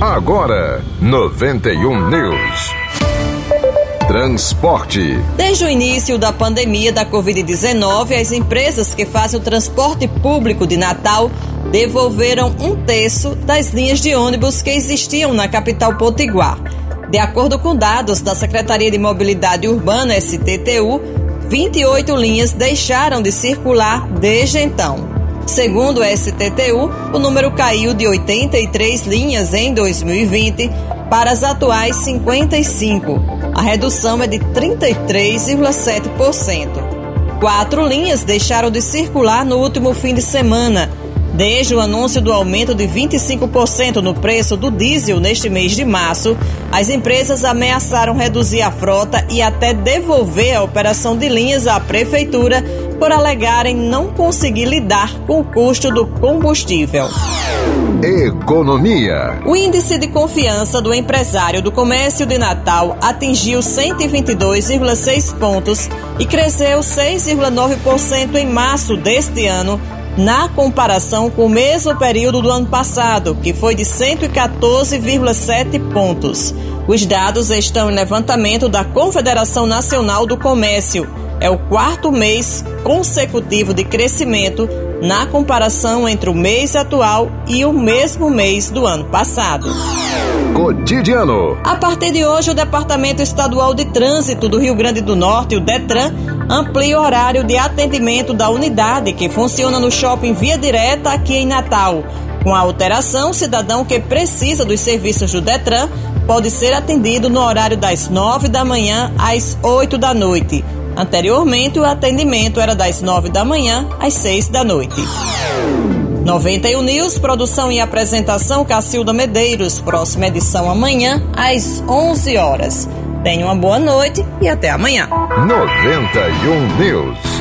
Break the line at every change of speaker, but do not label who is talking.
Agora, 91 News. Transporte.
Desde o início da pandemia da Covid-19, as empresas que fazem o transporte público de Natal devolveram um terço das linhas de ônibus que existiam na capital potiguar. De acordo com dados da Secretaria de Mobilidade Urbana, STTU, 28 linhas deixaram de circular desde então. Segundo o STTU, o número caiu de 83 linhas em 2020 para as atuais 55. A redução é de 33,7%. Quatro linhas deixaram de circular no último fim de semana. Desde o anúncio do aumento de 25% no preço do diesel neste mês de março, as empresas ameaçaram reduzir a frota e até devolver a operação de linhas à prefeitura por alegarem não conseguir lidar com o custo do combustível.
Economia.
O índice de confiança do empresário do comércio de Natal atingiu 122,6 pontos e cresceu 6,9% em março deste ano, na comparação com o mesmo período do ano passado, que foi de 114,7 pontos. Os dados estão em levantamento da Confederação Nacional do Comércio é o quarto mês consecutivo de crescimento na comparação entre o mês atual e o mesmo mês do ano passado.
Cotidiano.
A partir de hoje, o Departamento Estadual de Trânsito do Rio Grande do Norte, o DETRAN, amplia o horário de atendimento da unidade que funciona no shopping Via Direta aqui em Natal. Com a alteração, o cidadão que precisa dos serviços do Detran pode ser atendido no horário das 9 da manhã às 8 da noite. Anteriormente, o atendimento era das 9 da manhã às 6 da noite. 91 News, produção e apresentação Cacilda Medeiros. Próxima edição amanhã às 11 horas. Tenha uma boa noite e até amanhã.
91 News.